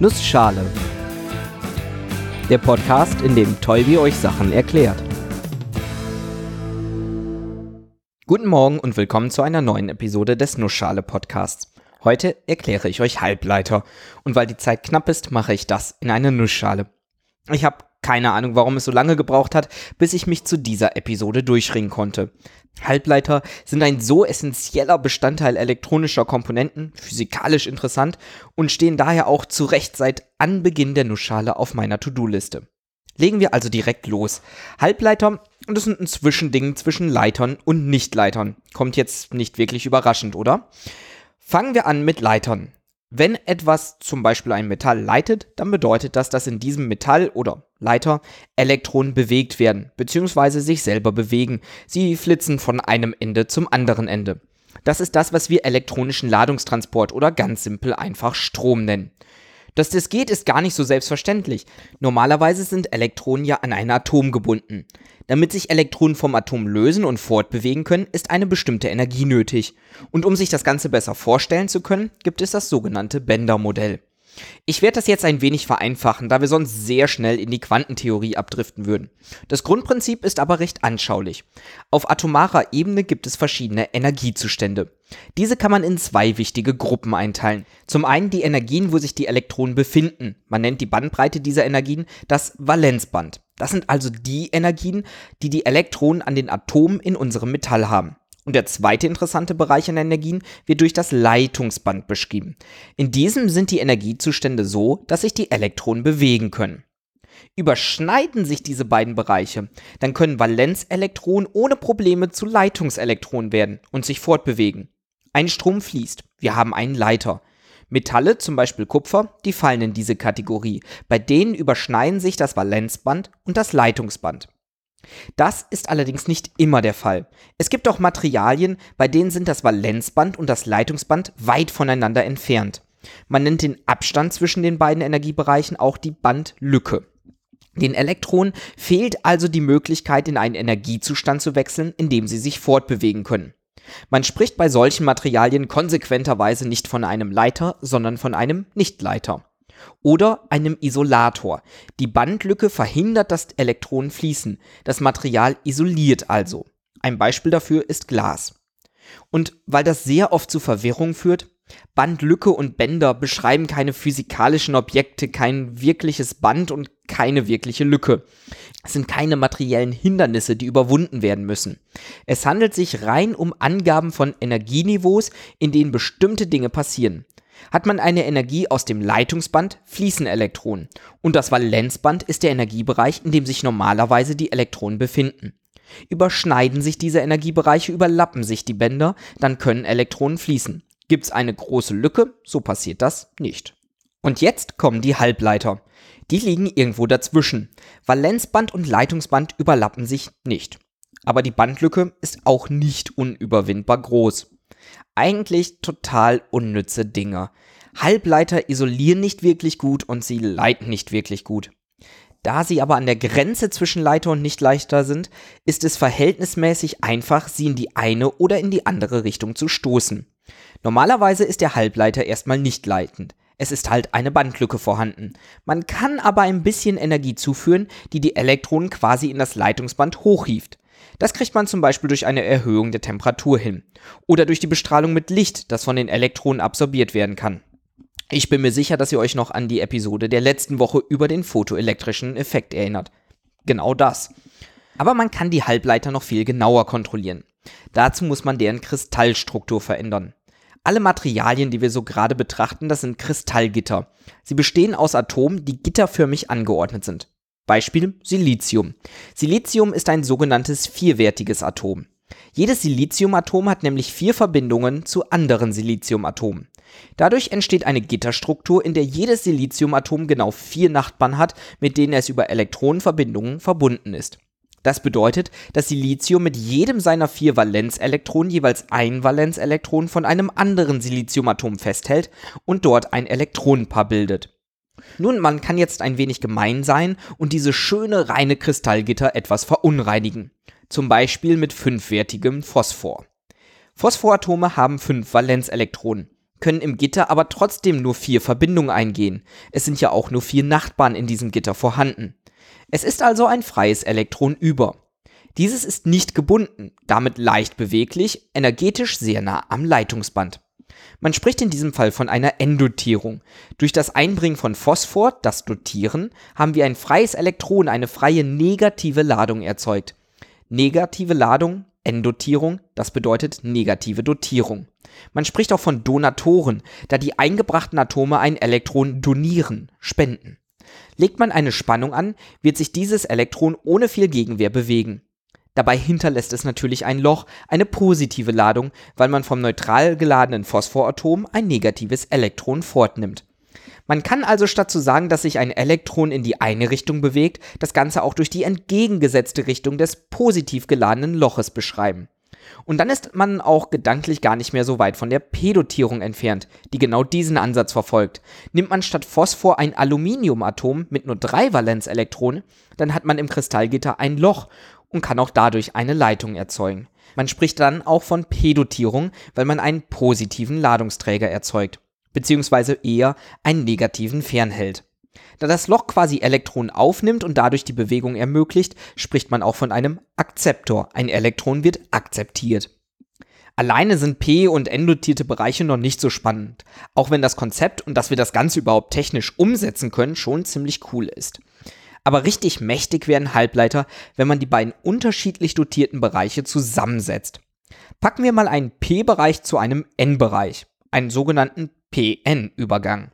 Nussschale. Der Podcast, in dem Tolbi euch Sachen erklärt. Guten Morgen und willkommen zu einer neuen Episode des Nussschale Podcasts. Heute erkläre ich euch Halbleiter und weil die Zeit knapp ist, mache ich das in einer Nussschale. Ich habe keine Ahnung, warum es so lange gebraucht hat, bis ich mich zu dieser Episode durchringen konnte. Halbleiter sind ein so essentieller Bestandteil elektronischer Komponenten, physikalisch interessant und stehen daher auch zu Recht seit Anbeginn der Nussschale auf meiner To-Do-Liste. Legen wir also direkt los. Halbleiter, das sind ein Zwischending zwischen Leitern und Nichtleitern. Kommt jetzt nicht wirklich überraschend, oder? Fangen wir an mit Leitern. Wenn etwas, zum Beispiel ein Metall, leitet, dann bedeutet das, dass in diesem Metall oder Leiter Elektronen bewegt werden, beziehungsweise sich selber bewegen. Sie flitzen von einem Ende zum anderen Ende. Das ist das, was wir elektronischen Ladungstransport oder ganz simpel einfach Strom nennen. Dass das geht, ist gar nicht so selbstverständlich. Normalerweise sind Elektronen ja an ein Atom gebunden. Damit sich Elektronen vom Atom lösen und fortbewegen können, ist eine bestimmte Energie nötig. Und um sich das Ganze besser vorstellen zu können, gibt es das sogenannte Bender-Modell. Ich werde das jetzt ein wenig vereinfachen, da wir sonst sehr schnell in die Quantentheorie abdriften würden. Das Grundprinzip ist aber recht anschaulich. Auf atomarer Ebene gibt es verschiedene Energiezustände. Diese kann man in zwei wichtige Gruppen einteilen. Zum einen die Energien, wo sich die Elektronen befinden. Man nennt die Bandbreite dieser Energien das Valenzband. Das sind also die Energien, die die Elektronen an den Atomen in unserem Metall haben. Und der zweite interessante Bereich an Energien wird durch das Leitungsband beschrieben. In diesem sind die Energiezustände so, dass sich die Elektronen bewegen können. Überschneiden sich diese beiden Bereiche, dann können Valenzelektronen ohne Probleme zu Leitungselektronen werden und sich fortbewegen. Ein Strom fließt, wir haben einen Leiter. Metalle, zum Beispiel Kupfer, die fallen in diese Kategorie. Bei denen überschneiden sich das Valenzband und das Leitungsband. Das ist allerdings nicht immer der Fall. Es gibt auch Materialien, bei denen sind das Valenzband und das Leitungsband weit voneinander entfernt. Man nennt den Abstand zwischen den beiden Energiebereichen auch die Bandlücke. Den Elektronen fehlt also die Möglichkeit, in einen Energiezustand zu wechseln, in dem sie sich fortbewegen können. Man spricht bei solchen Materialien konsequenterweise nicht von einem Leiter, sondern von einem Nichtleiter oder einem Isolator. Die Bandlücke verhindert, dass Elektronen fließen. Das Material isoliert also. Ein Beispiel dafür ist Glas. Und weil das sehr oft zu Verwirrung führt, Bandlücke und Bänder beschreiben keine physikalischen Objekte, kein wirkliches Band und keine wirkliche Lücke. Es sind keine materiellen Hindernisse, die überwunden werden müssen. Es handelt sich rein um Angaben von Energieniveaus, in denen bestimmte Dinge passieren. Hat man eine Energie aus dem Leitungsband, fließen Elektronen. Und das Valenzband ist der Energiebereich, in dem sich normalerweise die Elektronen befinden. Überschneiden sich diese Energiebereiche, überlappen sich die Bänder, dann können Elektronen fließen. Gibt es eine große Lücke, so passiert das nicht. Und jetzt kommen die Halbleiter. Die liegen irgendwo dazwischen. Valenzband und Leitungsband überlappen sich nicht. Aber die Bandlücke ist auch nicht unüberwindbar groß. Eigentlich total unnütze Dinger. Halbleiter isolieren nicht wirklich gut und sie leiten nicht wirklich gut. Da sie aber an der Grenze zwischen Leiter und Nichtleiter sind, ist es verhältnismäßig einfach, sie in die eine oder in die andere Richtung zu stoßen. Normalerweise ist der Halbleiter erstmal nicht leitend. Es ist halt eine Bandlücke vorhanden. Man kann aber ein bisschen Energie zuführen, die die Elektronen quasi in das Leitungsband hochhieft. Das kriegt man zum Beispiel durch eine Erhöhung der Temperatur hin oder durch die Bestrahlung mit Licht, das von den Elektronen absorbiert werden kann. Ich bin mir sicher, dass ihr euch noch an die Episode der letzten Woche über den photoelektrischen Effekt erinnert. Genau das. Aber man kann die Halbleiter noch viel genauer kontrollieren. Dazu muss man deren Kristallstruktur verändern. Alle Materialien, die wir so gerade betrachten, das sind Kristallgitter. Sie bestehen aus Atomen, die gitterförmig angeordnet sind. Beispiel Silizium. Silizium ist ein sogenanntes vierwertiges Atom. Jedes Siliziumatom hat nämlich vier Verbindungen zu anderen Siliziumatomen. Dadurch entsteht eine Gitterstruktur, in der jedes Siliziumatom genau vier Nachbarn hat, mit denen es über Elektronenverbindungen verbunden ist. Das bedeutet, dass Silizium mit jedem seiner vier Valenzelektronen jeweils ein Valenzelektron von einem anderen Siliziumatom festhält und dort ein Elektronenpaar bildet. Nun, man kann jetzt ein wenig gemein sein und diese schöne reine Kristallgitter etwas verunreinigen. Zum Beispiel mit fünfwertigem Phosphor. Phosphoratome haben fünf Valenzelektronen. können im Gitter aber trotzdem nur vier Verbindungen eingehen. Es sind ja auch nur vier Nachbarn in diesem Gitter vorhanden. Es ist also ein freies Elektron über. Dieses ist nicht gebunden, damit leicht beweglich, energetisch sehr nah am Leitungsband. Man spricht in diesem Fall von einer Endotierung. Durch das Einbringen von Phosphor, das Dotieren, haben wir ein freies Elektron, eine freie negative Ladung erzeugt. Negative Ladung, Endotierung, das bedeutet negative Dotierung. Man spricht auch von Donatoren, da die eingebrachten Atome ein Elektron donieren, spenden. Legt man eine Spannung an, wird sich dieses Elektron ohne viel Gegenwehr bewegen. Dabei hinterlässt es natürlich ein Loch, eine positive Ladung, weil man vom neutral geladenen Phosphoratom ein negatives Elektron fortnimmt. Man kann also statt zu sagen, dass sich ein Elektron in die eine Richtung bewegt, das Ganze auch durch die entgegengesetzte Richtung des positiv geladenen Loches beschreiben. Und dann ist man auch gedanklich gar nicht mehr so weit von der P-Dotierung entfernt, die genau diesen Ansatz verfolgt. Nimmt man statt Phosphor ein Aluminiumatom mit nur drei Valenzelektronen, dann hat man im Kristallgitter ein Loch und kann auch dadurch eine Leitung erzeugen. Man spricht dann auch von Pedotierung, weil man einen positiven Ladungsträger erzeugt, beziehungsweise eher einen negativen fernhält. Da das Loch quasi Elektronen aufnimmt und dadurch die Bewegung ermöglicht, spricht man auch von einem Akzeptor. Ein Elektron wird akzeptiert. Alleine sind p- und n-dotierte Bereiche noch nicht so spannend, auch wenn das Konzept und dass wir das Ganze überhaupt technisch umsetzen können, schon ziemlich cool ist. Aber richtig mächtig werden Halbleiter, wenn man die beiden unterschiedlich dotierten Bereiche zusammensetzt. Packen wir mal einen P-Bereich zu einem N-Bereich, einen sogenannten PN-Übergang.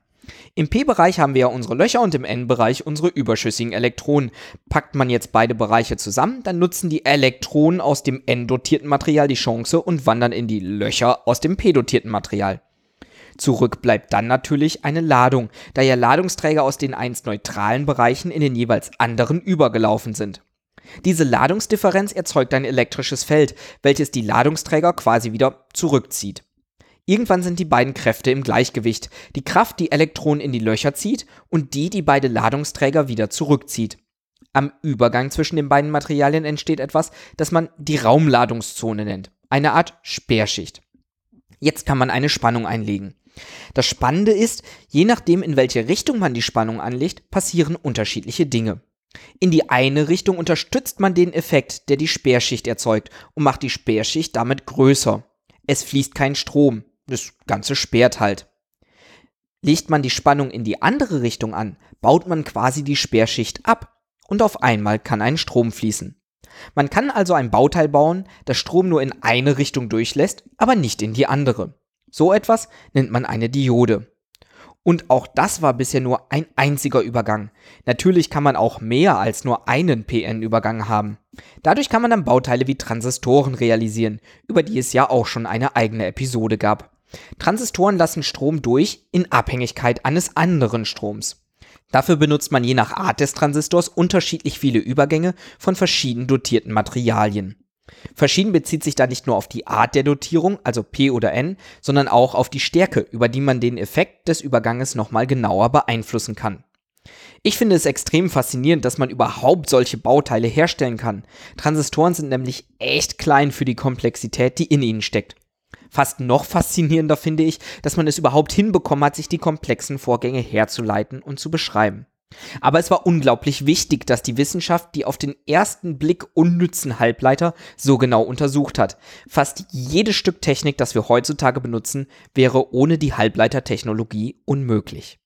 Im P-Bereich haben wir ja unsere Löcher und im N-Bereich unsere überschüssigen Elektronen. Packt man jetzt beide Bereiche zusammen, dann nutzen die Elektronen aus dem N-dotierten Material die Chance und wandern in die Löcher aus dem P-dotierten Material. Zurück bleibt dann natürlich eine Ladung, da ja Ladungsträger aus den einst neutralen Bereichen in den jeweils anderen übergelaufen sind. Diese Ladungsdifferenz erzeugt ein elektrisches Feld, welches die Ladungsträger quasi wieder zurückzieht. Irgendwann sind die beiden Kräfte im Gleichgewicht. Die Kraft, die Elektronen in die Löcher zieht und die, die beide Ladungsträger wieder zurückzieht. Am Übergang zwischen den beiden Materialien entsteht etwas, das man die Raumladungszone nennt. Eine Art Sperrschicht. Jetzt kann man eine Spannung einlegen. Das Spannende ist, je nachdem, in welche Richtung man die Spannung anlegt, passieren unterschiedliche Dinge. In die eine Richtung unterstützt man den Effekt, der die Sperrschicht erzeugt und macht die Sperrschicht damit größer. Es fließt kein Strom, das Ganze sperrt halt. Legt man die Spannung in die andere Richtung an, baut man quasi die Sperrschicht ab und auf einmal kann ein Strom fließen. Man kann also ein Bauteil bauen, das Strom nur in eine Richtung durchlässt, aber nicht in die andere. So etwas nennt man eine Diode. Und auch das war bisher nur ein einziger Übergang. Natürlich kann man auch mehr als nur einen PN-Übergang haben. Dadurch kann man dann Bauteile wie Transistoren realisieren, über die es ja auch schon eine eigene Episode gab. Transistoren lassen Strom durch in Abhängigkeit eines anderen Stroms. Dafür benutzt man je nach Art des Transistors unterschiedlich viele Übergänge von verschieden dotierten Materialien. Verschieden bezieht sich da nicht nur auf die Art der Dotierung, also P oder N, sondern auch auf die Stärke, über die man den Effekt des Überganges nochmal genauer beeinflussen kann. Ich finde es extrem faszinierend, dass man überhaupt solche Bauteile herstellen kann. Transistoren sind nämlich echt klein für die Komplexität, die in ihnen steckt. Fast noch faszinierender finde ich, dass man es überhaupt hinbekommen hat, sich die komplexen Vorgänge herzuleiten und zu beschreiben. Aber es war unglaublich wichtig, dass die Wissenschaft die auf den ersten Blick unnützen Halbleiter so genau untersucht hat. Fast jedes Stück Technik, das wir heutzutage benutzen, wäre ohne die Halbleitertechnologie unmöglich.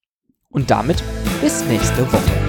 Und damit bis nächste Woche.